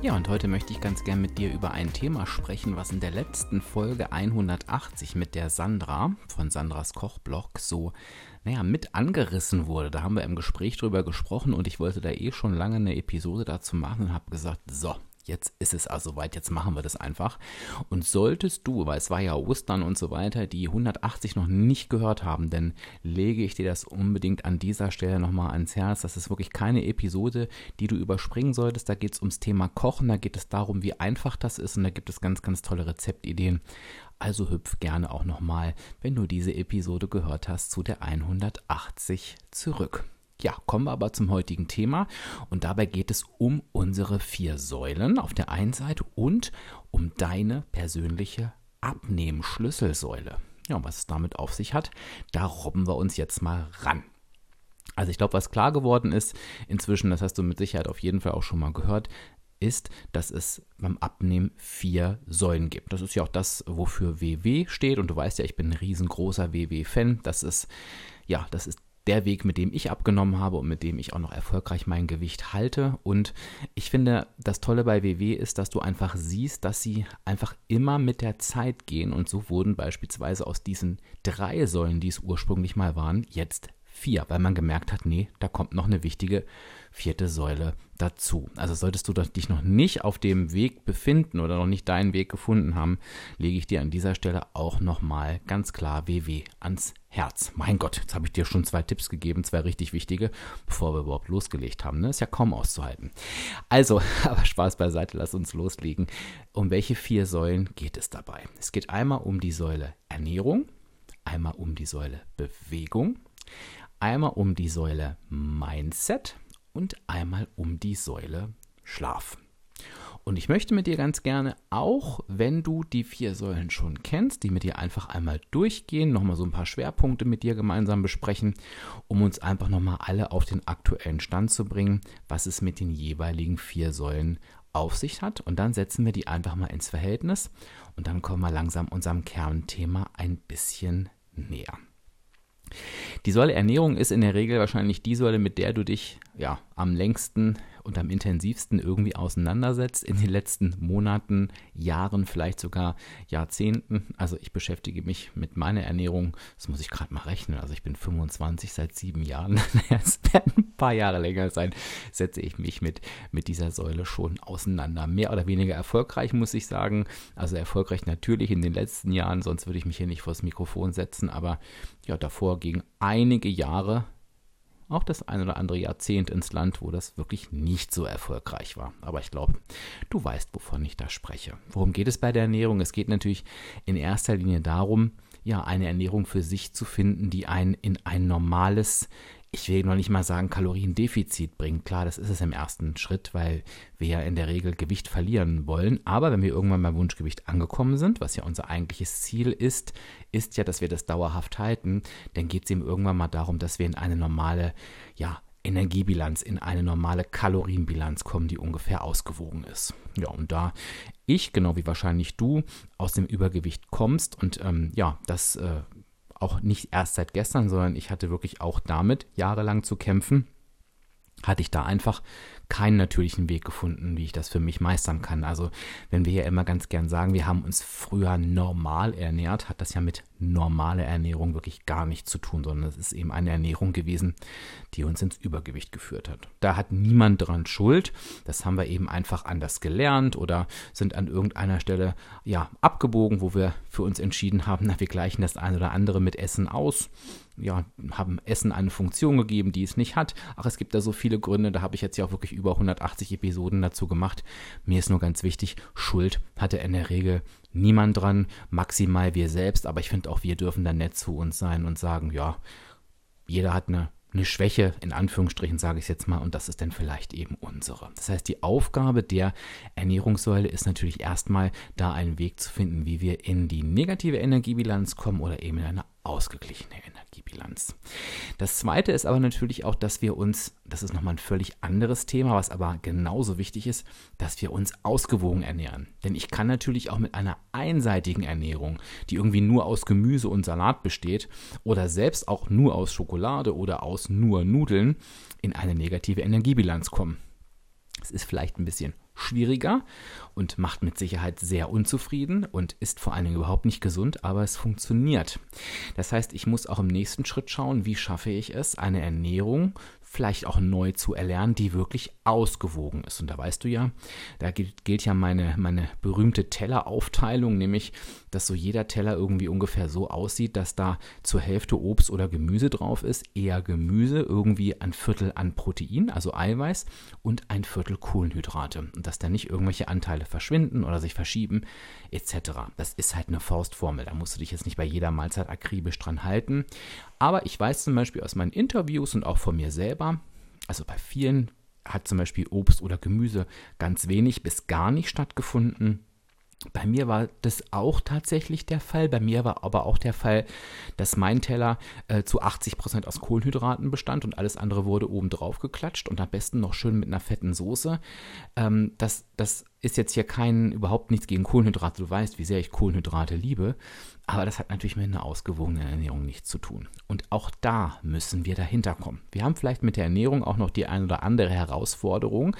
Ja, und heute möchte ich ganz gern mit dir über ein Thema sprechen, was in der letzten Folge 180 mit der Sandra von Sandras Kochblog so, naja, mit angerissen wurde. Da haben wir im Gespräch drüber gesprochen und ich wollte da eh schon lange eine Episode dazu machen und habe gesagt, so, jetzt ist es also weit, jetzt machen wir das einfach. Und solltest du, weil es war ja Ostern und so weiter, die 180 noch nicht gehört haben, dann lege ich dir das unbedingt an dieser Stelle nochmal ans Herz. Das ist wirklich keine Episode, die du überspringen solltest. Da geht es ums Thema Kochen, da geht es darum, wie einfach das ist und da gibt es ganz, ganz tolle Rezeptideen. Also hüpf gerne auch nochmal, wenn du diese Episode gehört hast, zu der 180 zurück. Ja, kommen wir aber zum heutigen Thema und dabei geht es um unsere vier Säulen auf der einen Seite und um deine persönliche Abnehmschlüsselsäule. Ja, und was es damit auf sich hat, da robben wir uns jetzt mal ran. Also ich glaube, was klar geworden ist inzwischen, das hast du mit Sicherheit auf jeden Fall auch schon mal gehört, ist, dass es beim Abnehmen vier Säulen gibt. Das ist ja auch das, wofür WW steht und du weißt ja, ich bin ein riesengroßer WW-Fan. Das ist ja, das ist der Weg, mit dem ich abgenommen habe und mit dem ich auch noch erfolgreich mein Gewicht halte. Und ich finde, das Tolle bei WW ist, dass du einfach siehst, dass sie einfach immer mit der Zeit gehen. Und so wurden beispielsweise aus diesen drei Säulen, die es ursprünglich mal waren, jetzt vier, weil man gemerkt hat, nee, da kommt noch eine wichtige vierte Säule dazu. Also solltest du dich noch nicht auf dem Weg befinden oder noch nicht deinen Weg gefunden haben, lege ich dir an dieser Stelle auch nochmal ganz klar WW ans Herz. Mein Gott, jetzt habe ich dir schon zwei Tipps gegeben, zwei richtig wichtige, bevor wir überhaupt losgelegt haben. Ne? Ist ja kaum auszuhalten. Also, aber Spaß beiseite, lass uns loslegen. Um welche vier Säulen geht es dabei? Es geht einmal um die Säule Ernährung, einmal um die Säule Bewegung, einmal um die Säule Mindset und einmal um die Säule Schlaf. Und ich möchte mit dir ganz gerne, auch wenn du die vier Säulen schon kennst, die mit dir einfach einmal durchgehen, nochmal so ein paar Schwerpunkte mit dir gemeinsam besprechen, um uns einfach nochmal alle auf den aktuellen Stand zu bringen, was es mit den jeweiligen vier Säulen auf sich hat. Und dann setzen wir die einfach mal ins Verhältnis und dann kommen wir langsam unserem Kernthema ein bisschen näher. Die Säule Ernährung ist in der Regel wahrscheinlich die Säule, mit der du dich ja am längsten und am intensivsten irgendwie auseinandersetzt in den letzten Monaten, Jahren, vielleicht sogar Jahrzehnten. Also ich beschäftige mich mit meiner Ernährung, das muss ich gerade mal rechnen, also ich bin 25 seit sieben Jahren, es werden ein paar Jahre länger sein, setze ich mich mit, mit dieser Säule schon auseinander. Mehr oder weniger erfolgreich, muss ich sagen. Also erfolgreich natürlich in den letzten Jahren, sonst würde ich mich hier nicht vors Mikrofon setzen, aber ja, davor ging einige Jahre auch das ein oder andere Jahrzehnt ins Land, wo das wirklich nicht so erfolgreich war. Aber ich glaube, du weißt, wovon ich da spreche. Worum geht es bei der Ernährung? Es geht natürlich in erster Linie darum, ja, eine Ernährung für sich zu finden, die einen in ein normales ich will noch nicht mal sagen, Kaloriendefizit bringt. Klar, das ist es im ersten Schritt, weil wir ja in der Regel Gewicht verlieren wollen. Aber wenn wir irgendwann beim Wunschgewicht angekommen sind, was ja unser eigentliches Ziel ist, ist ja, dass wir das dauerhaft halten, dann geht es eben irgendwann mal darum, dass wir in eine normale, ja, Energiebilanz, in eine normale Kalorienbilanz kommen, die ungefähr ausgewogen ist. Ja, und da ich, genau wie wahrscheinlich du, aus dem Übergewicht kommst und ähm, ja, das äh, auch nicht erst seit gestern, sondern ich hatte wirklich auch damit jahrelang zu kämpfen, hatte ich da einfach keinen natürlichen Weg gefunden, wie ich das für mich meistern kann. Also wenn wir ja immer ganz gern sagen, wir haben uns früher normal ernährt, hat das ja mit normaler Ernährung wirklich gar nichts zu tun, sondern es ist eben eine Ernährung gewesen, die uns ins Übergewicht geführt hat. Da hat niemand dran Schuld. Das haben wir eben einfach anders gelernt oder sind an irgendeiner Stelle ja abgebogen, wo wir für uns entschieden haben, na, wir gleichen das eine oder andere mit Essen aus ja, haben Essen eine Funktion gegeben, die es nicht hat. Ach, es gibt da so viele Gründe, da habe ich jetzt ja auch wirklich über 180 Episoden dazu gemacht. Mir ist nur ganz wichtig, Schuld hatte in der Regel niemand dran, maximal wir selbst, aber ich finde auch, wir dürfen da nett zu uns sein und sagen, ja, jeder hat eine eine Schwäche, in Anführungsstrichen sage ich es jetzt mal, und das ist dann vielleicht eben unsere. Das heißt, die Aufgabe der Ernährungssäule ist natürlich erstmal, da einen Weg zu finden, wie wir in die negative Energiebilanz kommen oder eben in eine ausgeglichene Energiebilanz. Das zweite ist aber natürlich auch, dass wir uns, das ist nochmal ein völlig anderes Thema, was aber genauso wichtig ist, dass wir uns ausgewogen ernähren. Denn ich kann natürlich auch mit einer einseitigen Ernährung, die irgendwie nur aus Gemüse und Salat besteht oder selbst auch nur aus Schokolade oder aus nur Nudeln, in eine negative Energiebilanz kommen. Es ist vielleicht ein bisschen schwieriger und macht mit Sicherheit sehr unzufrieden und ist vor allen Dingen überhaupt nicht gesund, aber es funktioniert. Das heißt, ich muss auch im nächsten Schritt schauen, wie schaffe ich es, eine Ernährung vielleicht auch neu zu erlernen, die wirklich ausgewogen ist. Und da weißt du ja, da gilt, gilt ja meine, meine berühmte Telleraufteilung, nämlich, dass so jeder Teller irgendwie ungefähr so aussieht, dass da zur Hälfte Obst oder Gemüse drauf ist, eher Gemüse, irgendwie ein Viertel an Protein, also Eiweiß und ein Viertel Kohlenhydrate. Und dass da nicht irgendwelche Anteile verschwinden oder sich verschieben, etc. Das ist halt eine Faustformel. Da musst du dich jetzt nicht bei jeder Mahlzeit akribisch dran halten. Aber ich weiß zum Beispiel aus meinen Interviews und auch von mir selber, also bei vielen hat zum Beispiel Obst oder Gemüse ganz wenig bis gar nicht stattgefunden. Bei mir war das auch tatsächlich der Fall. Bei mir war aber auch der Fall, dass mein Teller äh, zu 80 Prozent aus Kohlenhydraten bestand und alles andere wurde oben drauf geklatscht und am besten noch schön mit einer fetten Soße. Ähm, das, das ist jetzt hier kein, überhaupt nichts gegen Kohlenhydrate. Du weißt, wie sehr ich Kohlenhydrate liebe. Aber das hat natürlich mit einer ausgewogenen Ernährung nichts zu tun. Und auch da müssen wir dahinter kommen. Wir haben vielleicht mit der Ernährung auch noch die ein oder andere Herausforderung,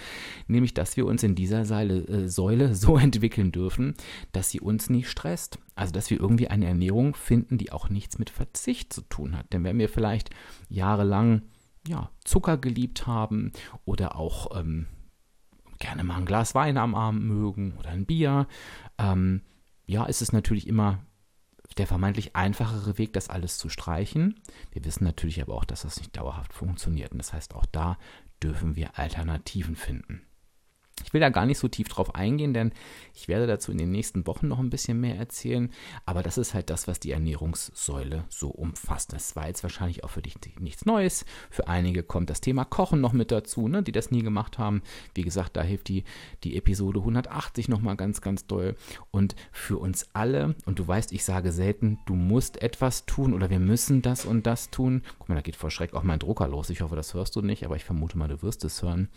nämlich dass wir uns in dieser Seile, äh, Säule so entwickeln dürfen, dass sie uns nicht stresst. Also dass wir irgendwie eine Ernährung finden, die auch nichts mit Verzicht zu tun hat. Denn wenn wir vielleicht jahrelang ja, Zucker geliebt haben oder auch ähm, gerne mal ein Glas Wein am Abend mögen oder ein Bier, ähm, ja, ist es natürlich immer der vermeintlich einfachere Weg, das alles zu streichen. Wir wissen natürlich aber auch, dass das nicht dauerhaft funktioniert. Und das heißt, auch da dürfen wir Alternativen finden. Ich will da gar nicht so tief drauf eingehen, denn ich werde dazu in den nächsten Wochen noch ein bisschen mehr erzählen. Aber das ist halt das, was die Ernährungssäule so umfasst. Das war jetzt wahrscheinlich auch für dich nichts Neues. Für einige kommt das Thema Kochen noch mit dazu, ne, die das nie gemacht haben. Wie gesagt, da hilft die, die Episode 180 nochmal ganz, ganz doll. Und für uns alle, und du weißt, ich sage selten, du musst etwas tun oder wir müssen das und das tun. Guck mal, da geht vor Schreck auch mein Drucker los. Ich hoffe, das hörst du nicht, aber ich vermute mal, du wirst es hören.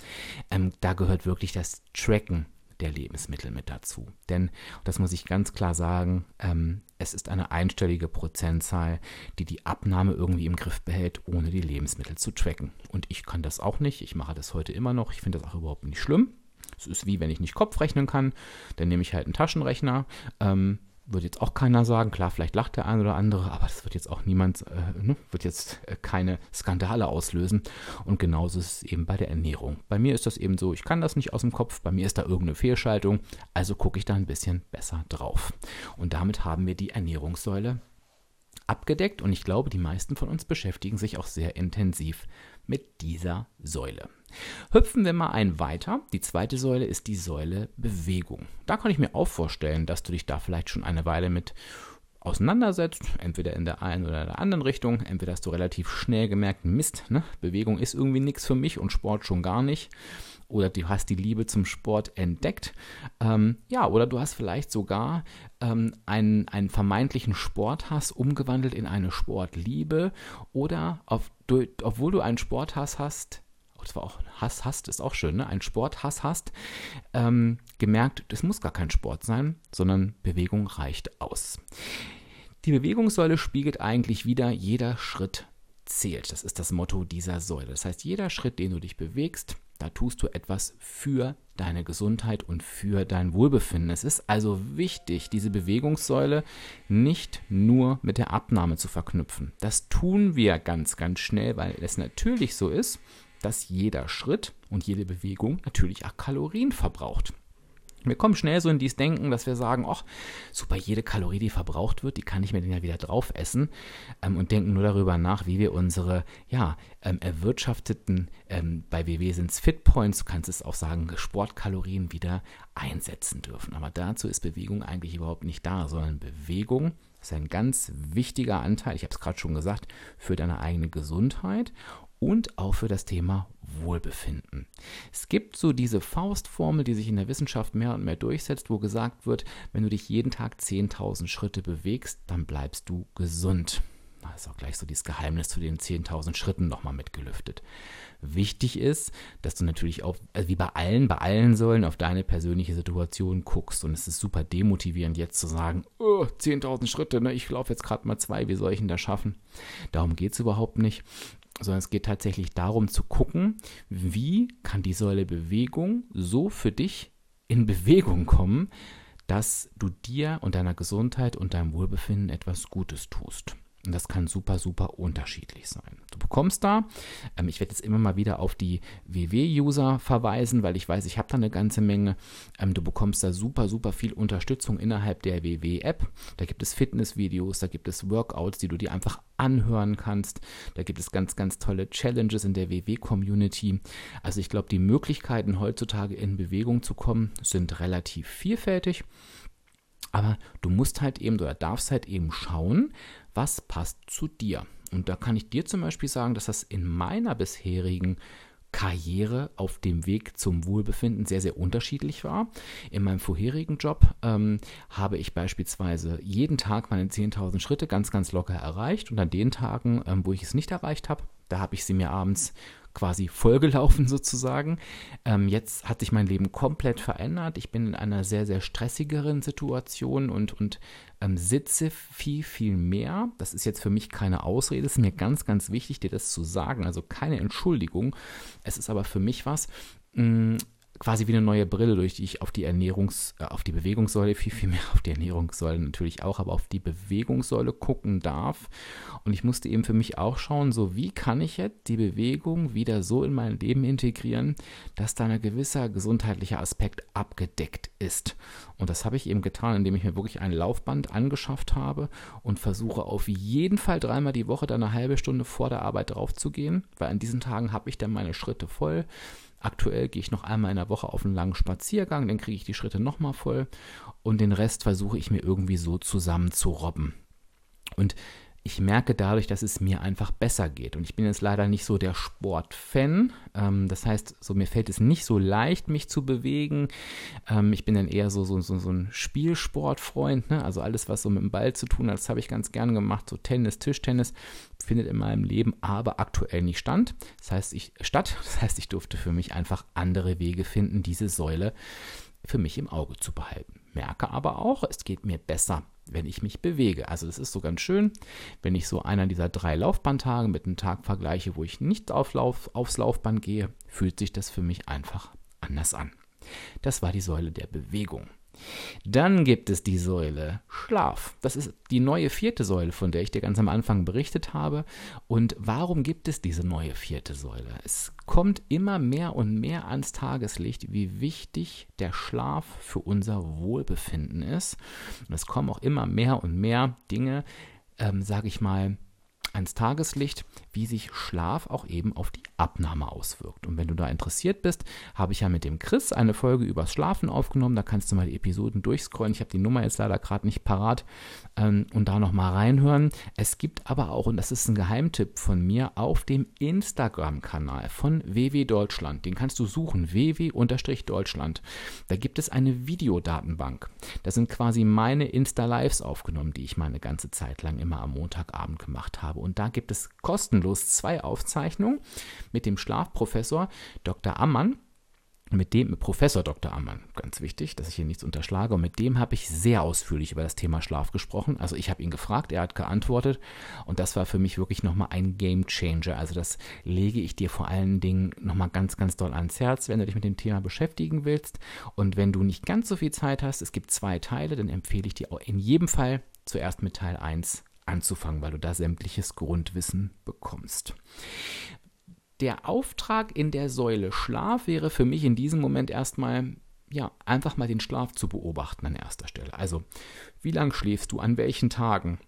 Ähm, da gehört wirklich das das Tracken der Lebensmittel mit dazu. Denn, das muss ich ganz klar sagen, ähm, es ist eine einstellige Prozentzahl, die die Abnahme irgendwie im Griff behält, ohne die Lebensmittel zu tracken. Und ich kann das auch nicht. Ich mache das heute immer noch. Ich finde das auch überhaupt nicht schlimm. Es ist wie wenn ich nicht Kopf rechnen kann, dann nehme ich halt einen Taschenrechner. Ähm, wird jetzt auch keiner sagen. Klar, vielleicht lacht der ein oder andere, aber das wird jetzt auch niemand, äh, ne, wird jetzt äh, keine Skandale auslösen. Und genauso ist es eben bei der Ernährung. Bei mir ist das eben so, ich kann das nicht aus dem Kopf, bei mir ist da irgendeine Fehlschaltung, also gucke ich da ein bisschen besser drauf. Und damit haben wir die Ernährungssäule abgedeckt und ich glaube, die meisten von uns beschäftigen sich auch sehr intensiv mit dieser Säule. Hüpfen wir mal ein weiter. Die zweite Säule ist die Säule Bewegung. Da kann ich mir auch vorstellen, dass du dich da vielleicht schon eine Weile mit auseinandersetzt, entweder in der einen oder der anderen Richtung. Entweder hast du relativ schnell gemerkt, Mist, ne? Bewegung ist irgendwie nichts für mich und Sport schon gar nicht. Oder du hast die Liebe zum Sport entdeckt. Ähm, ja, oder du hast vielleicht sogar ähm, einen, einen vermeintlichen Sporthass umgewandelt in eine Sportliebe. Oder auf, du, obwohl du einen Sporthass hast, das war auch Hass hast, ist auch schön, ne? Ein Sporthass hast, ähm, gemerkt, das muss gar kein Sport sein, sondern Bewegung reicht aus. Die Bewegungssäule spiegelt eigentlich wieder, jeder Schritt zählt. Das ist das Motto dieser Säule. Das heißt, jeder Schritt, den du dich bewegst, da tust du etwas für deine Gesundheit und für dein Wohlbefinden. Es ist also wichtig, diese Bewegungssäule nicht nur mit der Abnahme zu verknüpfen. Das tun wir ganz, ganz schnell, weil es natürlich so ist, dass jeder Schritt und jede Bewegung natürlich auch Kalorien verbraucht. Wir kommen schnell so in dieses Denken, dass wir sagen, ach, super, jede Kalorie, die verbraucht wird, die kann ich mir dann ja wieder drauf essen ähm, und denken nur darüber nach, wie wir unsere, ja, ähm, erwirtschafteten, ähm, bei WW sind es Fitpoints, du kannst es auch sagen, Sportkalorien wieder einsetzen dürfen. Aber dazu ist Bewegung eigentlich überhaupt nicht da, sondern Bewegung ist ein ganz wichtiger Anteil, ich habe es gerade schon gesagt, für deine eigene Gesundheit und auch für das Thema Wohlbefinden. Es gibt so diese Faustformel, die sich in der Wissenschaft mehr und mehr durchsetzt, wo gesagt wird, wenn du dich jeden Tag 10.000 Schritte bewegst, dann bleibst du gesund. Da ist auch gleich so dieses Geheimnis zu den 10.000 Schritten nochmal mitgelüftet. Wichtig ist, dass du natürlich auch, also wie bei allen, bei allen Säulen auf deine persönliche Situation guckst. Und es ist super demotivierend, jetzt zu sagen, oh, 10.000 Schritte, ne, ich laufe jetzt gerade mal zwei, wie soll ich denn das schaffen? Darum geht es überhaupt nicht sondern es geht tatsächlich darum zu gucken, wie kann die Säule Bewegung so für dich in Bewegung kommen, dass du dir und deiner Gesundheit und deinem Wohlbefinden etwas Gutes tust. Und das kann super, super unterschiedlich sein. Du bekommst da, ähm, ich werde jetzt immer mal wieder auf die WW-User verweisen, weil ich weiß, ich habe da eine ganze Menge. Ähm, du bekommst da super, super viel Unterstützung innerhalb der WW-App. Da gibt es Fitnessvideos, da gibt es Workouts, die du dir einfach anhören kannst. Da gibt es ganz, ganz tolle Challenges in der WW-Community. Also ich glaube, die Möglichkeiten heutzutage in Bewegung zu kommen, sind relativ vielfältig. Aber du musst halt eben oder darfst halt eben schauen, was passt zu dir. Und da kann ich dir zum Beispiel sagen, dass das in meiner bisherigen Karriere auf dem Weg zum Wohlbefinden sehr, sehr unterschiedlich war. In meinem vorherigen Job ähm, habe ich beispielsweise jeden Tag meine 10.000 Schritte ganz, ganz locker erreicht und an den Tagen, ähm, wo ich es nicht erreicht habe, da habe ich sie mir abends quasi vollgelaufen sozusagen. Ähm, jetzt hat sich mein Leben komplett verändert. Ich bin in einer sehr, sehr stressigeren Situation und, und ähm, sitze viel, viel mehr. Das ist jetzt für mich keine Ausrede. Es ist mir ganz, ganz wichtig, dir das zu sagen. Also keine Entschuldigung. Es ist aber für mich was. Quasi wie eine neue Brille, durch die ich auf die Ernährungs-, äh, auf die Bewegungssäule, viel, viel mehr auf die Ernährungssäule natürlich auch, aber auf die Bewegungssäule gucken darf. Und ich musste eben für mich auch schauen, so wie kann ich jetzt die Bewegung wieder so in mein Leben integrieren, dass da ein gewisser gesundheitlicher Aspekt abgedeckt ist. Und das habe ich eben getan, indem ich mir wirklich ein Laufband angeschafft habe und versuche auf jeden Fall dreimal die Woche da eine halbe Stunde vor der Arbeit drauf zu gehen, weil an diesen Tagen habe ich dann meine Schritte voll Aktuell gehe ich noch einmal in der Woche auf einen langen Spaziergang, dann kriege ich die Schritte nochmal voll und den Rest versuche ich mir irgendwie so zusammen zu robben. Und ich merke dadurch, dass es mir einfach besser geht. Und ich bin jetzt leider nicht so der Sportfan. Ähm, das heißt, so mir fällt es nicht so leicht, mich zu bewegen. Ähm, ich bin dann eher so, so, so, so ein Spielsportfreund. Ne? Also alles, was so mit dem Ball zu tun hat, das habe ich ganz gern gemacht. So Tennis, Tischtennis findet in meinem Leben aber aktuell nicht stand. Das heißt, ich statt. Das heißt, ich durfte für mich einfach andere Wege finden, diese Säule für mich im Auge zu behalten. Merke aber auch, es geht mir besser wenn ich mich bewege. Also das ist so ganz schön, wenn ich so einer dieser drei Laufbandtage mit einem Tag vergleiche, wo ich nicht auf Lauf, aufs Laufband gehe, fühlt sich das für mich einfach anders an. Das war die Säule der Bewegung. Dann gibt es die Säule Schlaf. Das ist die neue vierte Säule, von der ich dir ganz am Anfang berichtet habe. Und warum gibt es diese neue vierte Säule? Es kommt immer mehr und mehr ans Tageslicht, wie wichtig der Schlaf für unser Wohlbefinden ist. Und es kommen auch immer mehr und mehr Dinge, ähm, sage ich mal, ans Tageslicht, wie sich Schlaf auch eben auf die Abnahme auswirkt. Und wenn du da interessiert bist, habe ich ja mit dem Chris eine Folge übers Schlafen aufgenommen. Da kannst du mal die Episoden durchscrollen. Ich habe die Nummer jetzt leider gerade nicht parat ähm, und da nochmal reinhören. Es gibt aber auch, und das ist ein Geheimtipp von mir, auf dem Instagram-Kanal von WW Deutschland. Den kannst du suchen, WW-Deutschland. Da gibt es eine Videodatenbank. Da sind quasi meine Insta-Lives aufgenommen, die ich mal eine ganze Zeit lang immer am Montagabend gemacht habe. Und da gibt es kostenlos zwei Aufzeichnungen mit dem Schlafprofessor Dr. Ammann mit dem Professor Dr. Ammann, ganz wichtig, dass ich hier nichts unterschlage, und mit dem habe ich sehr ausführlich über das Thema Schlaf gesprochen. Also ich habe ihn gefragt, er hat geantwortet und das war für mich wirklich nochmal ein Game Changer. Also das lege ich dir vor allen Dingen nochmal ganz, ganz doll ans Herz, wenn du dich mit dem Thema beschäftigen willst. Und wenn du nicht ganz so viel Zeit hast, es gibt zwei Teile, dann empfehle ich dir in jedem Fall zuerst mit Teil 1 anzufangen, weil du da sämtliches Grundwissen bekommst. Der Auftrag in der Säule Schlaf wäre für mich in diesem Moment erstmal ja, einfach mal den Schlaf zu beobachten an erster Stelle. Also, wie lang schläfst du, an welchen Tagen?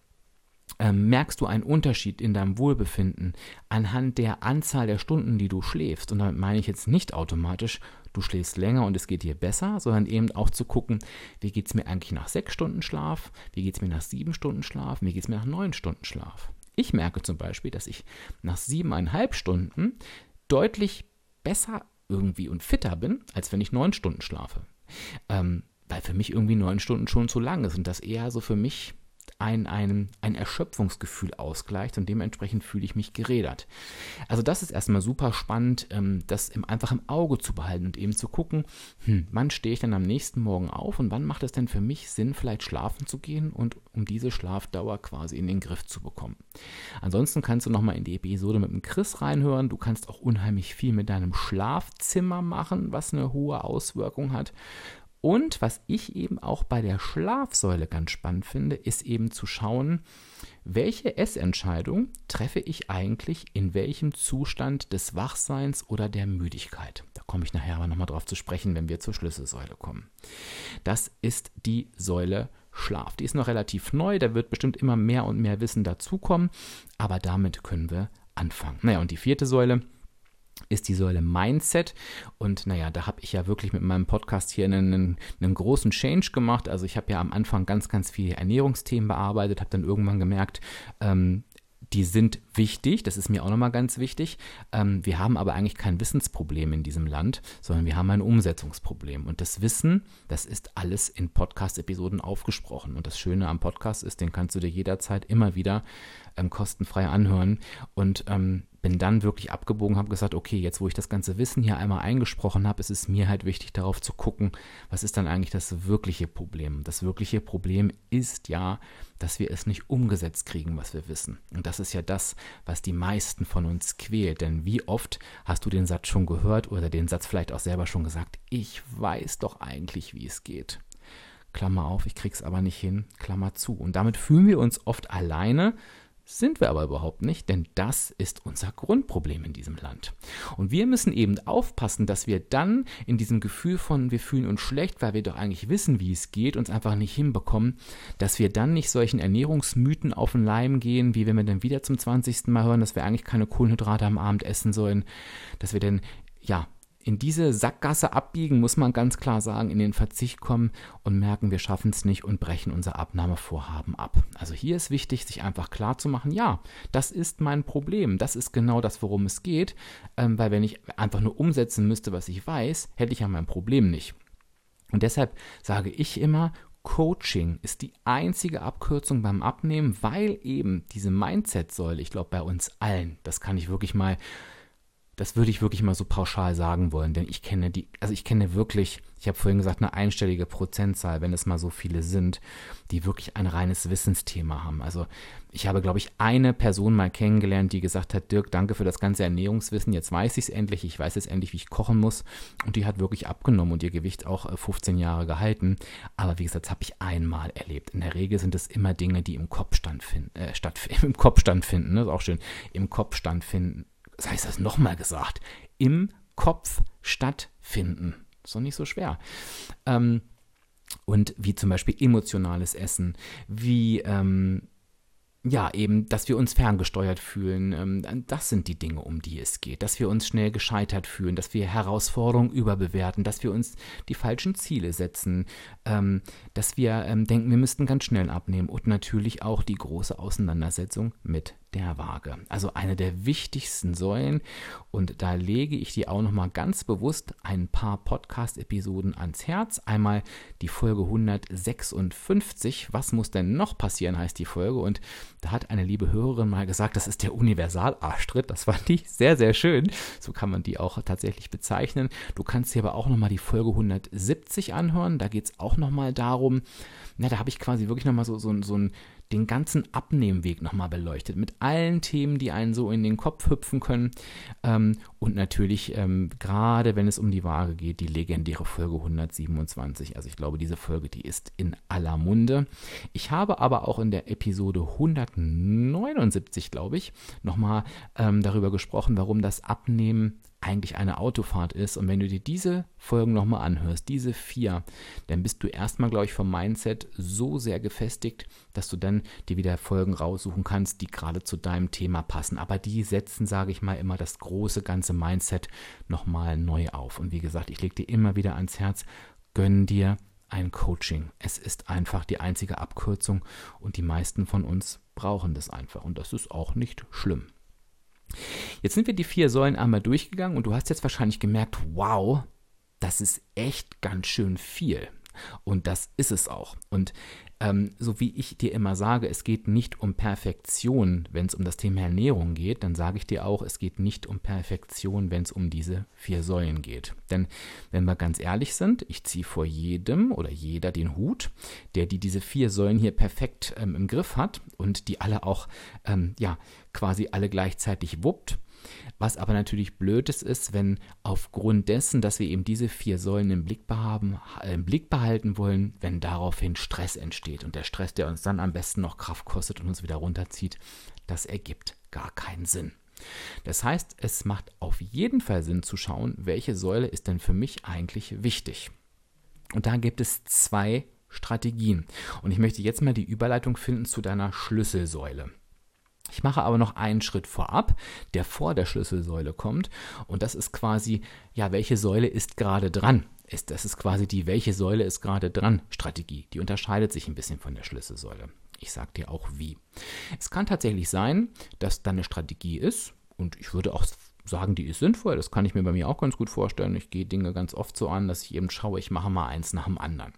Ähm, merkst du einen Unterschied in deinem Wohlbefinden anhand der Anzahl der Stunden, die du schläfst? Und damit meine ich jetzt nicht automatisch, du schläfst länger und es geht dir besser, sondern eben auch zu gucken, wie geht es mir eigentlich nach sechs Stunden Schlaf, wie geht es mir nach sieben Stunden Schlaf, wie geht es mir nach neun Stunden Schlaf. Ich merke zum Beispiel, dass ich nach siebeneinhalb Stunden deutlich besser irgendwie und fitter bin, als wenn ich neun Stunden schlafe. Ähm, weil für mich irgendwie neun Stunden schon zu lang ist und das eher so für mich ein, ein, ein Erschöpfungsgefühl ausgleicht und dementsprechend fühle ich mich gerädert. Also das ist erstmal super spannend, ähm, das einfach im Auge zu behalten und eben zu gucken, hm, wann stehe ich dann am nächsten Morgen auf und wann macht es denn für mich Sinn, vielleicht schlafen zu gehen und um diese Schlafdauer quasi in den Griff zu bekommen. Ansonsten kannst du nochmal in die Episode mit dem Chris reinhören. Du kannst auch unheimlich viel mit deinem Schlafzimmer machen, was eine hohe Auswirkung hat. Und was ich eben auch bei der Schlafsäule ganz spannend finde, ist eben zu schauen, welche Essentscheidung treffe ich eigentlich in welchem Zustand des Wachseins oder der Müdigkeit. Da komme ich nachher aber nochmal drauf zu sprechen, wenn wir zur Schlüsselsäule kommen. Das ist die Säule Schlaf. Die ist noch relativ neu, da wird bestimmt immer mehr und mehr Wissen dazukommen, aber damit können wir anfangen. Naja, und die vierte Säule ist die Säule Mindset. Und naja, da habe ich ja wirklich mit meinem Podcast hier einen, einen großen Change gemacht. Also ich habe ja am Anfang ganz, ganz viele Ernährungsthemen bearbeitet, habe dann irgendwann gemerkt, ähm, die sind wichtig, das ist mir auch nochmal ganz wichtig. Ähm, wir haben aber eigentlich kein Wissensproblem in diesem Land, sondern wir haben ein Umsetzungsproblem. Und das Wissen, das ist alles in Podcast-Episoden aufgesprochen. Und das Schöne am Podcast ist, den kannst du dir jederzeit immer wieder ähm, kostenfrei anhören. Und ähm, bin dann wirklich abgebogen, habe gesagt, okay, jetzt wo ich das ganze Wissen hier einmal eingesprochen habe, ist es mir halt wichtig darauf zu gucken, was ist dann eigentlich das wirkliche Problem. Das wirkliche Problem ist ja, dass wir es nicht umgesetzt kriegen, was wir wissen. Und das ist ja das, was die meisten von uns quält. Denn wie oft hast du den Satz schon gehört oder den Satz vielleicht auch selber schon gesagt, ich weiß doch eigentlich, wie es geht. Klammer auf, ich krieg's aber nicht hin, Klammer zu. Und damit fühlen wir uns oft alleine, sind wir aber überhaupt nicht, denn das ist unser Grundproblem in diesem Land. Und wir müssen eben aufpassen, dass wir dann in diesem Gefühl von, wir fühlen uns schlecht, weil wir doch eigentlich wissen, wie es geht, uns einfach nicht hinbekommen, dass wir dann nicht solchen Ernährungsmythen auf den Leim gehen, wie wenn wir dann wieder zum 20. Mal hören, dass wir eigentlich keine Kohlenhydrate am Abend essen sollen, dass wir dann ja, in diese Sackgasse abbiegen, muss man ganz klar sagen, in den Verzicht kommen und merken, wir schaffen es nicht und brechen unser Abnahmevorhaben ab. Also hier ist wichtig, sich einfach klar zu machen, ja, das ist mein Problem, das ist genau das, worum es geht, ähm, weil wenn ich einfach nur umsetzen müsste, was ich weiß, hätte ich ja mein Problem nicht. Und deshalb sage ich immer, Coaching ist die einzige Abkürzung beim Abnehmen, weil eben diese Mindset-Säule, ich glaube bei uns allen, das kann ich wirklich mal das würde ich wirklich mal so pauschal sagen wollen, denn ich kenne die, also ich kenne wirklich, ich habe vorhin gesagt, eine einstellige Prozentzahl, wenn es mal so viele sind, die wirklich ein reines Wissensthema haben. Also ich habe, glaube ich, eine Person mal kennengelernt, die gesagt hat, Dirk, danke für das ganze Ernährungswissen, jetzt weiß ich es endlich, ich weiß jetzt endlich, wie ich kochen muss. Und die hat wirklich abgenommen und ihr Gewicht auch 15 äh, Jahre gehalten. Aber wie gesagt, das habe ich einmal erlebt. In der Regel sind es immer Dinge, die im Kopf, stattfinden, äh, statt, im Kopf stattfinden, ne? ist auch schön, im Kopf stattfinden das heißt das nochmal gesagt, im Kopf stattfinden. Ist doch nicht so schwer. Ähm, und wie zum Beispiel emotionales Essen, wie ähm, ja, eben, dass wir uns ferngesteuert fühlen. Ähm, das sind die Dinge, um die es geht. Dass wir uns schnell gescheitert fühlen, dass wir Herausforderungen überbewerten, dass wir uns die falschen Ziele setzen, ähm, dass wir ähm, denken, wir müssten ganz schnell abnehmen und natürlich auch die große Auseinandersetzung mit der Waage. Also eine der wichtigsten Säulen und da lege ich dir auch noch mal ganz bewusst ein paar Podcast Episoden ans Herz. Einmal die Folge 156, was muss denn noch passieren heißt die Folge und da hat eine liebe Hörerin mal gesagt, das ist der Universal-Arschtritt. Das fand ich sehr sehr schön. So kann man die auch tatsächlich bezeichnen. Du kannst dir aber auch noch mal die Folge 170 anhören. Da geht es auch noch mal darum, na, da habe ich quasi wirklich noch mal so, so, so ein den ganzen Abnehmweg nochmal beleuchtet, mit allen Themen, die einen so in den Kopf hüpfen können. Ähm, und natürlich, ähm, gerade wenn es um die Waage geht, die legendäre Folge 127. Also ich glaube, diese Folge, die ist in aller Munde. Ich habe aber auch in der Episode 179, glaube ich, nochmal ähm, darüber gesprochen, warum das Abnehmen eigentlich eine Autofahrt ist. Und wenn du dir diese Folgen nochmal anhörst, diese vier, dann bist du erstmal, glaube ich, vom Mindset so sehr gefestigt, dass du dann dir wieder Folgen raussuchen kannst, die gerade zu deinem Thema passen. Aber die setzen, sage ich mal, immer das große ganze Mindset nochmal neu auf. Und wie gesagt, ich lege dir immer wieder ans Herz, gönn dir ein Coaching. Es ist einfach die einzige Abkürzung und die meisten von uns brauchen das einfach und das ist auch nicht schlimm. Jetzt sind wir die vier Säulen einmal durchgegangen und du hast jetzt wahrscheinlich gemerkt, wow, das ist echt ganz schön viel. Und das ist es auch. Und ähm, so wie ich dir immer sage, es geht nicht um Perfektion, wenn es um das Thema Ernährung geht, dann sage ich dir auch, es geht nicht um Perfektion, wenn es um diese vier Säulen geht. Denn wenn wir ganz ehrlich sind, ich ziehe vor jedem oder jeder den Hut, der die diese vier Säulen hier perfekt ähm, im Griff hat und die alle auch ähm, ja quasi alle gleichzeitig wuppt was aber natürlich blöd ist, wenn aufgrund dessen, dass wir eben diese vier Säulen im Blick, behaben, im Blick behalten wollen, wenn daraufhin Stress entsteht. Und der Stress, der uns dann am besten noch Kraft kostet und uns wieder runterzieht, das ergibt gar keinen Sinn. Das heißt, es macht auf jeden Fall Sinn zu schauen, welche Säule ist denn für mich eigentlich wichtig. Und da gibt es zwei Strategien. Und ich möchte jetzt mal die Überleitung finden zu deiner Schlüsselsäule. Ich mache aber noch einen Schritt vorab, der vor der Schlüsselsäule kommt. Und das ist quasi, ja, welche Säule ist gerade dran? Ist, das ist quasi die, welche Säule ist gerade dran Strategie. Die unterscheidet sich ein bisschen von der Schlüsselsäule. Ich sage dir auch wie. Es kann tatsächlich sein, dass da eine Strategie ist, und ich würde auch sagen, die ist sinnvoll. Das kann ich mir bei mir auch ganz gut vorstellen. Ich gehe Dinge ganz oft so an, dass ich eben schaue, ich mache mal eins nach dem anderen.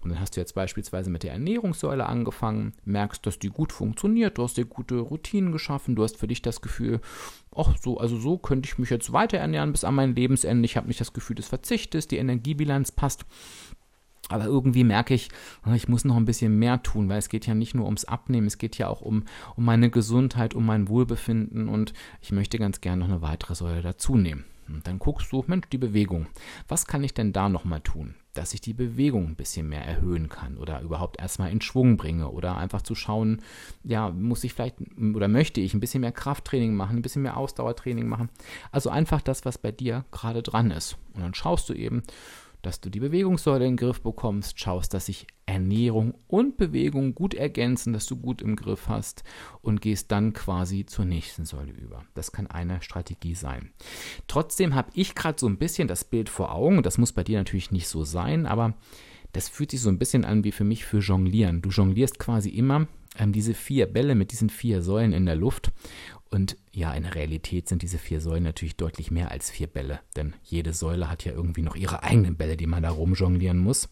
Und dann hast du jetzt beispielsweise mit der Ernährungssäule angefangen, merkst, dass die gut funktioniert, du hast dir gute Routinen geschaffen, du hast für dich das Gefühl, ach so, also so könnte ich mich jetzt weiter ernähren bis an mein Lebensende. Ich habe nicht das Gefühl des Verzichtes, die Energiebilanz passt. Aber irgendwie merke ich, ich muss noch ein bisschen mehr tun, weil es geht ja nicht nur ums Abnehmen, es geht ja auch um, um meine Gesundheit, um mein Wohlbefinden und ich möchte ganz gerne noch eine weitere Säule dazu nehmen. Und dann guckst du, Mensch, die Bewegung. Was kann ich denn da nochmal tun, dass ich die Bewegung ein bisschen mehr erhöhen kann oder überhaupt erstmal in Schwung bringe oder einfach zu schauen, ja, muss ich vielleicht oder möchte ich ein bisschen mehr Krafttraining machen, ein bisschen mehr Ausdauertraining machen. Also einfach das, was bei dir gerade dran ist. Und dann schaust du eben, dass du die Bewegungssäule in den Griff bekommst, schaust, dass sich Ernährung und Bewegung gut ergänzen, dass du gut im Griff hast und gehst dann quasi zur nächsten Säule über. Das kann eine Strategie sein. Trotzdem habe ich gerade so ein bisschen das Bild vor Augen, das muss bei dir natürlich nicht so sein, aber das fühlt sich so ein bisschen an wie für mich für Jonglieren. Du jonglierst quasi immer ähm, diese vier Bälle mit diesen vier Säulen in der Luft und ja, in der Realität sind diese vier Säulen natürlich deutlich mehr als vier Bälle, denn jede Säule hat ja irgendwie noch ihre eigenen Bälle, die man da rumjonglieren muss.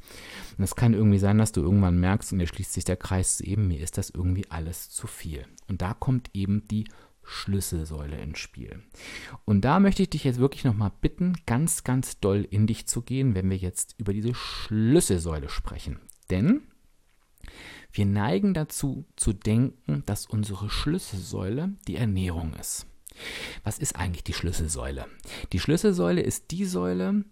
Und es kann irgendwie sein, dass du irgendwann merkst, und hier schließt sich der Kreis eben, mir ist das irgendwie alles zu viel. Und da kommt eben die Schlüsselsäule ins Spiel. Und da möchte ich dich jetzt wirklich nochmal bitten, ganz, ganz doll in dich zu gehen, wenn wir jetzt über diese Schlüsselsäule sprechen. Denn wir neigen dazu zu denken, dass unsere Schlüsselsäule die Ernährung ist. Was ist eigentlich die Schlüsselsäule? Die Schlüsselsäule ist die Säule,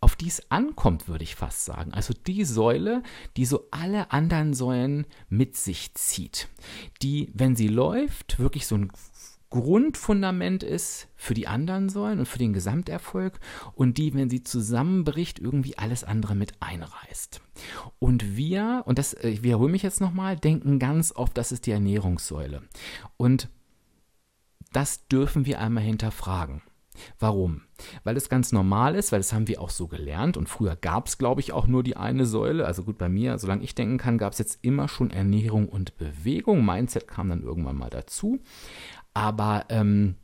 auf die es ankommt, würde ich fast sagen. Also die Säule, die so alle anderen Säulen mit sich zieht. Die, wenn sie läuft, wirklich so ein Grundfundament ist für die anderen Säulen und für den Gesamterfolg und die, wenn sie zusammenbricht, irgendwie alles andere mit einreißt. Und wir, und das ich wiederhole mich jetzt nochmal, denken ganz oft, das ist die Ernährungssäule. Und das dürfen wir einmal hinterfragen. Warum? Weil es ganz normal ist, weil das haben wir auch so gelernt und früher gab es, glaube ich, auch nur die eine Säule. Also gut, bei mir, solange ich denken kann, gab es jetzt immer schon Ernährung und Bewegung. Mindset kam dann irgendwann mal dazu. Aber ähm,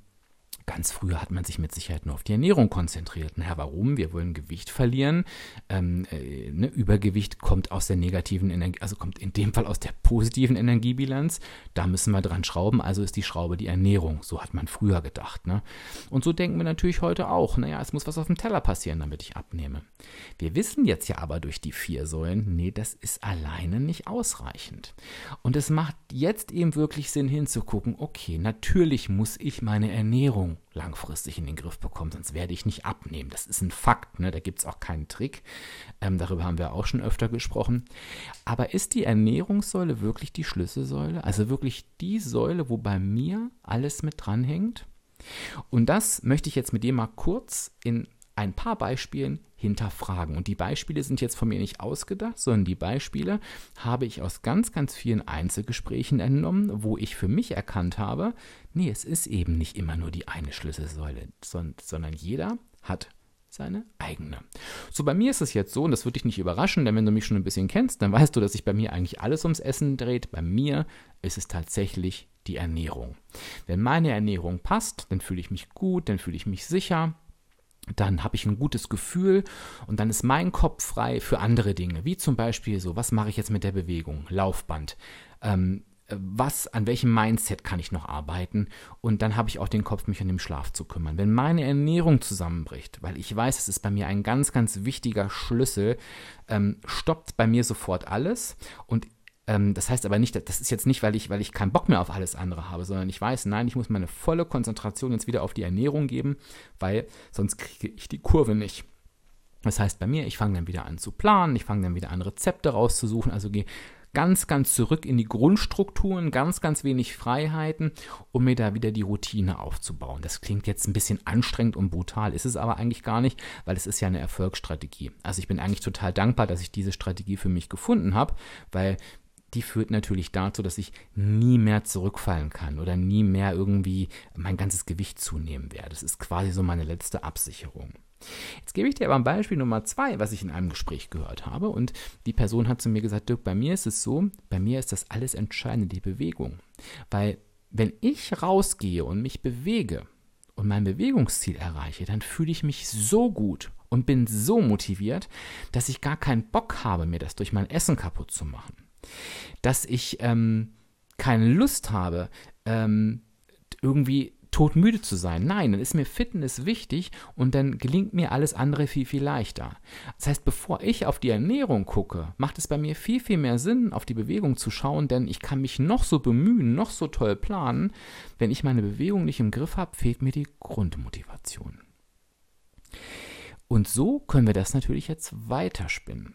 Ganz früher hat man sich mit Sicherheit nur auf die Ernährung konzentriert. Naja, warum? Wir wollen Gewicht verlieren. Ähm, äh, ne? Übergewicht kommt aus der negativen Energie, also kommt in dem Fall aus der positiven Energiebilanz. Da müssen wir dran schrauben, also ist die Schraube die Ernährung. So hat man früher gedacht. Ne? Und so denken wir natürlich heute auch. Naja, es muss was auf dem Teller passieren, damit ich abnehme. Wir wissen jetzt ja aber durch die vier Säulen, nee, das ist alleine nicht ausreichend. Und es macht jetzt eben wirklich Sinn hinzugucken, okay, natürlich muss ich meine Ernährung langfristig in den Griff bekommen, sonst werde ich nicht abnehmen. Das ist ein Fakt, ne? da gibt es auch keinen Trick. Ähm, darüber haben wir auch schon öfter gesprochen. Aber ist die Ernährungssäule wirklich die Schlüsselsäule? Also wirklich die Säule, wo bei mir alles mit dranhängt? Und das möchte ich jetzt mit dir mal kurz in ein paar Beispielen hinterfragen. Und die Beispiele sind jetzt von mir nicht ausgedacht, sondern die Beispiele habe ich aus ganz, ganz vielen Einzelgesprächen entnommen, wo ich für mich erkannt habe, nee, es ist eben nicht immer nur die eine Schlüsselsäule, sondern jeder hat seine eigene. So, bei mir ist es jetzt so, und das würde dich nicht überraschen, denn wenn du mich schon ein bisschen kennst, dann weißt du, dass sich bei mir eigentlich alles ums Essen dreht. Bei mir ist es tatsächlich die Ernährung. Wenn meine Ernährung passt, dann fühle ich mich gut, dann fühle ich mich sicher, dann habe ich ein gutes Gefühl und dann ist mein Kopf frei für andere Dinge, wie zum Beispiel so, was mache ich jetzt mit der Bewegung, Laufband, ähm, was, an welchem Mindset kann ich noch arbeiten? Und dann habe ich auch den Kopf, mich an den Schlaf zu kümmern. Wenn meine Ernährung zusammenbricht, weil ich weiß, es ist bei mir ein ganz, ganz wichtiger Schlüssel, ähm, stoppt bei mir sofort alles und ähm, das heißt aber nicht, das ist jetzt nicht, weil ich, weil ich keinen Bock mehr auf alles andere habe, sondern ich weiß, nein, ich muss meine volle Konzentration jetzt wieder auf die Ernährung geben, weil sonst kriege ich die Kurve nicht. Das heißt bei mir, ich fange dann wieder an zu planen, ich fange dann wieder an Rezepte rauszusuchen, also gehe ganz, ganz zurück in die Grundstrukturen, ganz, ganz wenig Freiheiten, um mir da wieder die Routine aufzubauen. Das klingt jetzt ein bisschen anstrengend und brutal, ist es aber eigentlich gar nicht, weil es ist ja eine Erfolgsstrategie. Also ich bin eigentlich total dankbar, dass ich diese Strategie für mich gefunden habe, weil die führt natürlich dazu, dass ich nie mehr zurückfallen kann oder nie mehr irgendwie mein ganzes Gewicht zunehmen werde. Das ist quasi so meine letzte Absicherung. Jetzt gebe ich dir aber ein Beispiel Nummer zwei, was ich in einem Gespräch gehört habe. Und die Person hat zu mir gesagt, Dirk, bei mir ist es so, bei mir ist das alles Entscheidende, die Bewegung. Weil wenn ich rausgehe und mich bewege und mein Bewegungsziel erreiche, dann fühle ich mich so gut und bin so motiviert, dass ich gar keinen Bock habe, mir das durch mein Essen kaputt zu machen. Dass ich ähm, keine Lust habe, ähm, irgendwie todmüde zu sein. Nein, dann ist mir Fitness wichtig und dann gelingt mir alles andere viel, viel leichter. Das heißt, bevor ich auf die Ernährung gucke, macht es bei mir viel, viel mehr Sinn, auf die Bewegung zu schauen, denn ich kann mich noch so bemühen, noch so toll planen. Wenn ich meine Bewegung nicht im Griff habe, fehlt mir die Grundmotivation. Und so können wir das natürlich jetzt weiterspinnen.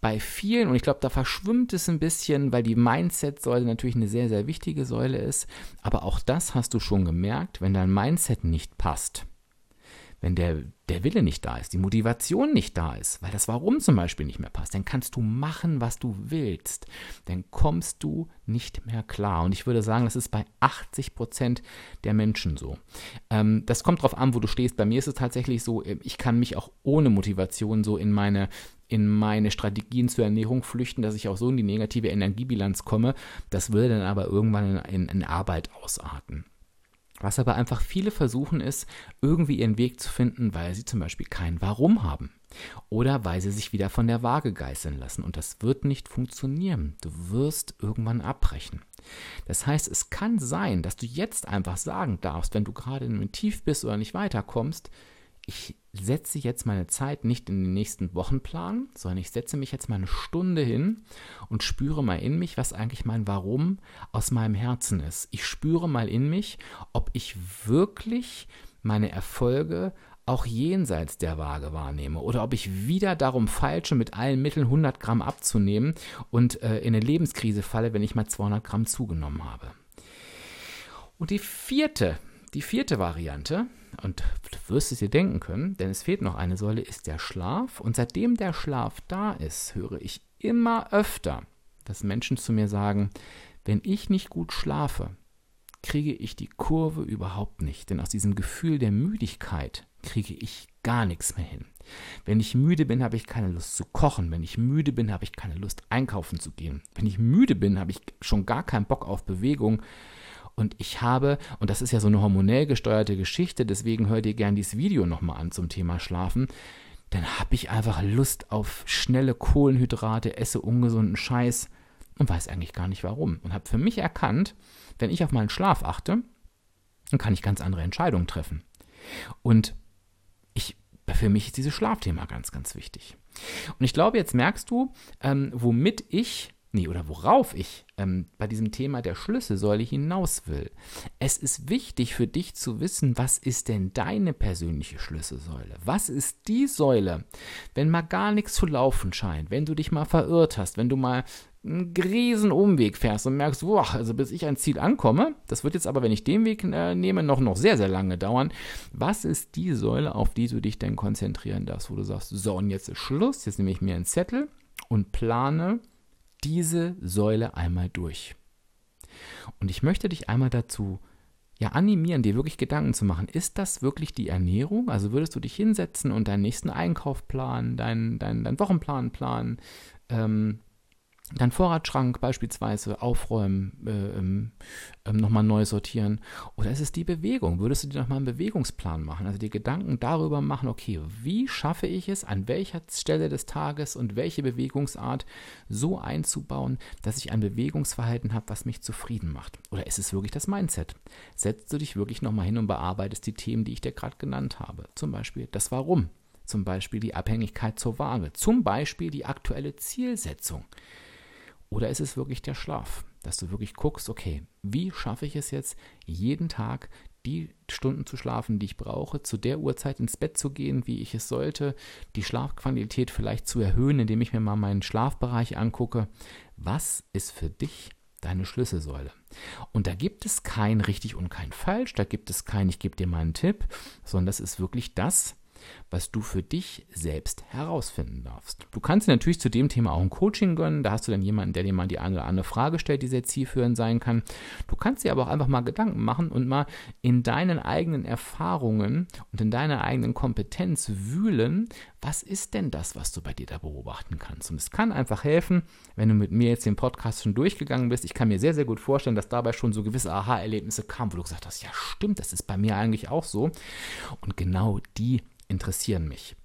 Bei vielen, und ich glaube, da verschwimmt es ein bisschen, weil die Mindset-Säule natürlich eine sehr, sehr wichtige Säule ist, aber auch das hast du schon gemerkt, wenn dein Mindset nicht passt, wenn der, der Wille nicht da ist, die Motivation nicht da ist, weil das Warum zum Beispiel nicht mehr passt, dann kannst du machen, was du willst. Dann kommst du nicht mehr klar. Und ich würde sagen, das ist bei 80 Prozent der Menschen so. Ähm, das kommt darauf an, wo du stehst. Bei mir ist es tatsächlich so, äh, ich kann mich auch ohne Motivation so in meine in meine Strategien zur Ernährung flüchten, dass ich auch so in die negative Energiebilanz komme. Das würde dann aber irgendwann in, in, in Arbeit ausarten. Was aber einfach viele versuchen ist, irgendwie ihren Weg zu finden, weil sie zum Beispiel kein Warum haben. Oder weil sie sich wieder von der Waage geißeln lassen. Und das wird nicht funktionieren. Du wirst irgendwann abbrechen. Das heißt, es kann sein, dass du jetzt einfach sagen darfst, wenn du gerade in einem Tief bist oder nicht weiterkommst, ich setze jetzt meine Zeit nicht in den nächsten Wochenplan, sondern ich setze mich jetzt mal eine Stunde hin und spüre mal in mich, was eigentlich mein Warum aus meinem Herzen ist. Ich spüre mal in mich, ob ich wirklich meine Erfolge auch jenseits der Waage wahrnehme oder ob ich wieder darum falsche, mit allen Mitteln 100 Gramm abzunehmen und äh, in eine Lebenskrise falle, wenn ich mal 200 Gramm zugenommen habe. Und die vierte, die vierte Variante und du wirst es dir denken können, denn es fehlt noch eine Säule, ist der Schlaf. Und seitdem der Schlaf da ist, höre ich immer öfter, dass Menschen zu mir sagen, wenn ich nicht gut schlafe, kriege ich die Kurve überhaupt nicht. Denn aus diesem Gefühl der Müdigkeit kriege ich gar nichts mehr hin. Wenn ich müde bin, habe ich keine Lust zu kochen. Wenn ich müde bin, habe ich keine Lust einkaufen zu gehen. Wenn ich müde bin, habe ich schon gar keinen Bock auf Bewegung. Und ich habe, und das ist ja so eine hormonell gesteuerte Geschichte, deswegen hör dir gern dieses Video nochmal an zum Thema Schlafen, dann habe ich einfach Lust auf schnelle Kohlenhydrate, esse ungesunden Scheiß und weiß eigentlich gar nicht warum. Und habe für mich erkannt, wenn ich auf meinen Schlaf achte, dann kann ich ganz andere Entscheidungen treffen. Und ich, für mich ist dieses Schlafthema ganz, ganz wichtig. Und ich glaube, jetzt merkst du, ähm, womit ich nee, oder worauf ich ähm, bei diesem Thema der Schlüsselsäule hinaus will. Es ist wichtig für dich zu wissen, was ist denn deine persönliche Schlüsselsäule? Was ist die Säule, wenn mal gar nichts zu laufen scheint, wenn du dich mal verirrt hast, wenn du mal einen riesen Umweg fährst und merkst, boah, also bis ich ein Ziel ankomme, das wird jetzt aber, wenn ich den Weg äh, nehme, noch, noch sehr, sehr lange dauern. Was ist die Säule, auf die du dich denn konzentrieren darfst, wo du sagst, so und jetzt ist Schluss, jetzt nehme ich mir einen Zettel und plane diese Säule einmal durch. Und ich möchte dich einmal dazu ja animieren, dir wirklich Gedanken zu machen. Ist das wirklich die Ernährung? Also würdest du dich hinsetzen und deinen nächsten Einkauf planen, deinen, deinen, deinen Wochenplan planen, ähm, deinen Vorratsschrank beispielsweise aufräumen, äh, ähm, ähm, nochmal neu sortieren. Oder ist es die Bewegung? Würdest du dir nochmal einen Bewegungsplan machen? Also dir Gedanken darüber machen, okay, wie schaffe ich es, an welcher Stelle des Tages und welche Bewegungsart so einzubauen, dass ich ein Bewegungsverhalten habe, was mich zufrieden macht? Oder ist es wirklich das Mindset? Setzt du dich wirklich nochmal hin und bearbeitest die Themen, die ich dir gerade genannt habe? Zum Beispiel das Warum. Zum Beispiel die Abhängigkeit zur Waage. Zum Beispiel die aktuelle Zielsetzung. Oder ist es wirklich der Schlaf? Dass du wirklich guckst, okay, wie schaffe ich es jetzt, jeden Tag die Stunden zu schlafen, die ich brauche, zu der Uhrzeit ins Bett zu gehen, wie ich es sollte, die Schlafqualität vielleicht zu erhöhen, indem ich mir mal meinen Schlafbereich angucke. Was ist für dich deine Schlüsselsäule? Und da gibt es kein richtig und kein falsch, da gibt es kein, ich gebe dir mal einen Tipp, sondern das ist wirklich das, was du für dich selbst herausfinden darfst. Du kannst dir natürlich zu dem Thema auch ein Coaching gönnen. Da hast du dann jemanden, der dir mal die eine oder andere Frage stellt, die sehr zielführend sein kann. Du kannst dir aber auch einfach mal Gedanken machen und mal in deinen eigenen Erfahrungen und in deiner eigenen Kompetenz wühlen. Was ist denn das, was du bei dir da beobachten kannst? Und es kann einfach helfen, wenn du mit mir jetzt den Podcast schon durchgegangen bist. Ich kann mir sehr, sehr gut vorstellen, dass dabei schon so gewisse Aha-Erlebnisse kamen, wo du gesagt hast, ja stimmt, das ist bei mir eigentlich auch so. Und genau die interessieren mich.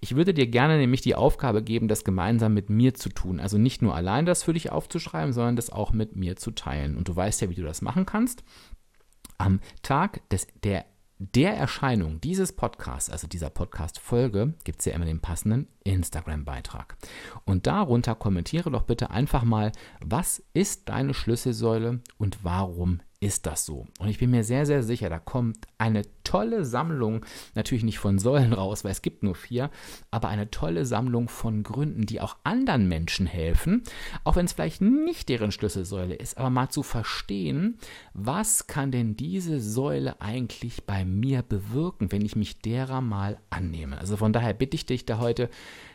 Ich würde dir gerne nämlich die Aufgabe geben, das gemeinsam mit mir zu tun. Also nicht nur allein das für dich aufzuschreiben, sondern das auch mit mir zu teilen. Und du weißt ja, wie du das machen kannst. Am Tag des, der der Erscheinung dieses Podcasts, also dieser Podcast-Folge, gibt es ja immer den passenden Instagram-Beitrag. Und darunter kommentiere doch bitte einfach mal, was ist deine Schlüsselsäule und warum ist das so. Und ich bin mir sehr, sehr sicher, da kommt eine tolle Sammlung, natürlich nicht von Säulen raus, weil es gibt nur vier, aber eine tolle Sammlung von Gründen, die auch anderen Menschen helfen, auch wenn es vielleicht nicht deren Schlüsselsäule ist, aber mal zu verstehen, was kann denn diese Säule eigentlich bei mir bewirken, wenn ich mich derer mal annehme. Also von daher bitte ich dich da heute,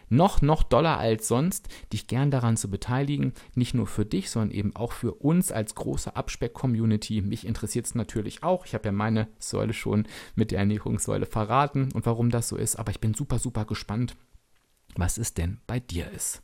noch, noch doller als sonst, dich gern daran zu beteiligen. Nicht nur für dich, sondern eben auch für uns als große Abspeck-Community. Mich interessiert es natürlich auch. Ich habe ja meine Säule schon mit der Ernährungssäule verraten und warum das so ist. Aber ich bin super, super gespannt, was es denn bei dir ist.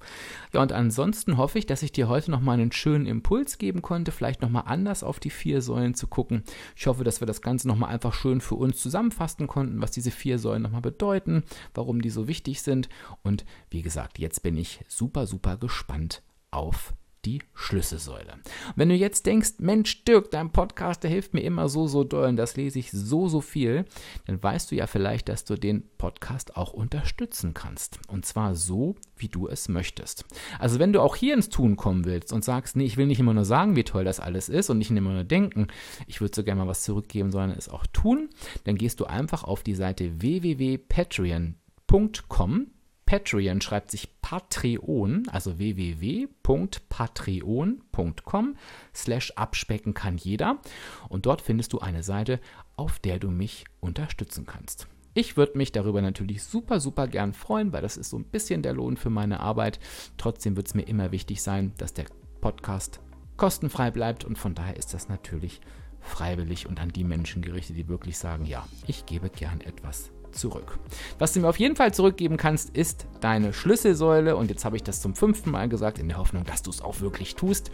Ja, und ansonsten hoffe ich, dass ich dir heute nochmal einen schönen Impuls geben konnte, vielleicht nochmal anders auf die vier Säulen zu gucken. Ich hoffe, dass wir das Ganze nochmal einfach schön für uns zusammenfassen konnten, was diese vier Säulen nochmal bedeuten, warum die so wichtig sind. Und wie gesagt, jetzt bin ich super, super gespannt auf die Schlüsselsäule. wenn du jetzt denkst, Mensch, Dirk, dein Podcast, der hilft mir immer so, so doll und das lese ich so, so viel, dann weißt du ja vielleicht, dass du den Podcast auch unterstützen kannst. Und zwar so, wie du es möchtest. Also wenn du auch hier ins Tun kommen willst und sagst, nee, ich will nicht immer nur sagen, wie toll das alles ist und nicht immer nur denken, ich würde so gerne mal was zurückgeben, sondern es auch tun, dann gehst du einfach auf die Seite www.patreon.com Patreon schreibt sich Patreon, also www.patreon.com slash abspecken kann jeder. Und dort findest du eine Seite, auf der du mich unterstützen kannst. Ich würde mich darüber natürlich super, super gern freuen, weil das ist so ein bisschen der Lohn für meine Arbeit. Trotzdem wird es mir immer wichtig sein, dass der Podcast kostenfrei bleibt und von daher ist das natürlich freiwillig und an die Menschen gerichtet, die wirklich sagen, ja, ich gebe gern etwas zurück. Was du mir auf jeden Fall zurückgeben kannst, ist deine Schlüsselsäule. Und jetzt habe ich das zum fünften Mal gesagt, in der Hoffnung, dass du es auch wirklich tust.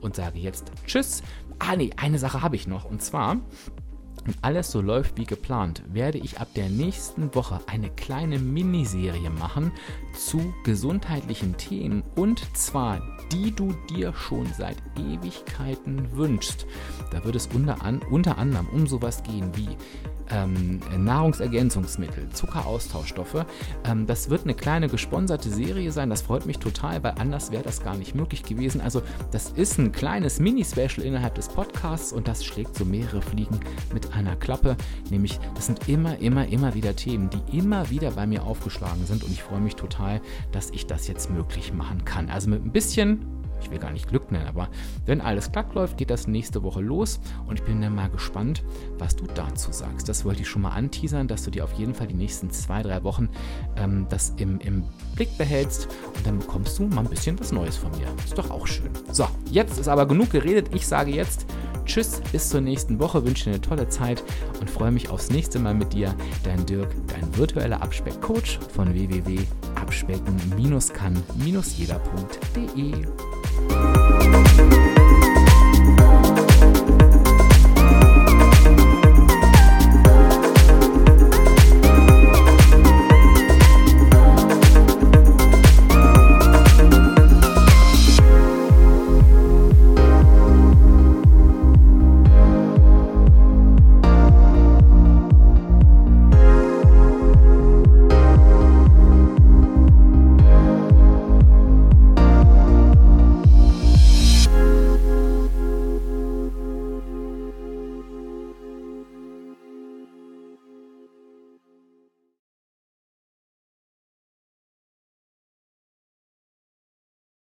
Und sage jetzt Tschüss. Ah, nee, eine Sache habe ich noch. Und zwar wenn alles so läuft wie geplant, werde ich ab der nächsten Woche eine kleine Miniserie machen zu gesundheitlichen Themen und zwar die du dir schon seit Ewigkeiten wünschst. Da wird es unter, an, unter anderem um sowas gehen wie ähm, Nahrungsergänzungsmittel, Zuckeraustauschstoffe. Ähm, das wird eine kleine gesponserte Serie sein. Das freut mich total, weil anders wäre das gar nicht möglich gewesen. Also das ist ein kleines Mini-Special innerhalb des Podcasts und das schlägt so mehrere Fliegen mit einer Klappe. Nämlich, das sind immer, immer, immer wieder Themen, die immer wieder bei mir aufgeschlagen sind und ich freue mich total, dass ich das jetzt möglich machen kann. Also mit ein bisschen ich will gar nicht Glück nennen, aber wenn alles glatt läuft, geht das nächste Woche los und ich bin dann mal gespannt, was du dazu sagst. Das wollte ich schon mal anteasern, dass du dir auf jeden Fall die nächsten zwei, drei Wochen ähm, das im, im Blick behältst und dann bekommst du mal ein bisschen was Neues von mir. Ist doch auch schön. So, jetzt ist aber genug geredet. Ich sage jetzt tschüss, bis zur nächsten Woche, wünsche dir eine tolle Zeit und freue mich aufs nächste Mal mit dir. Dein Dirk, dein virtueller Abspeckcoach von www.abspecken-kann-jeder.de.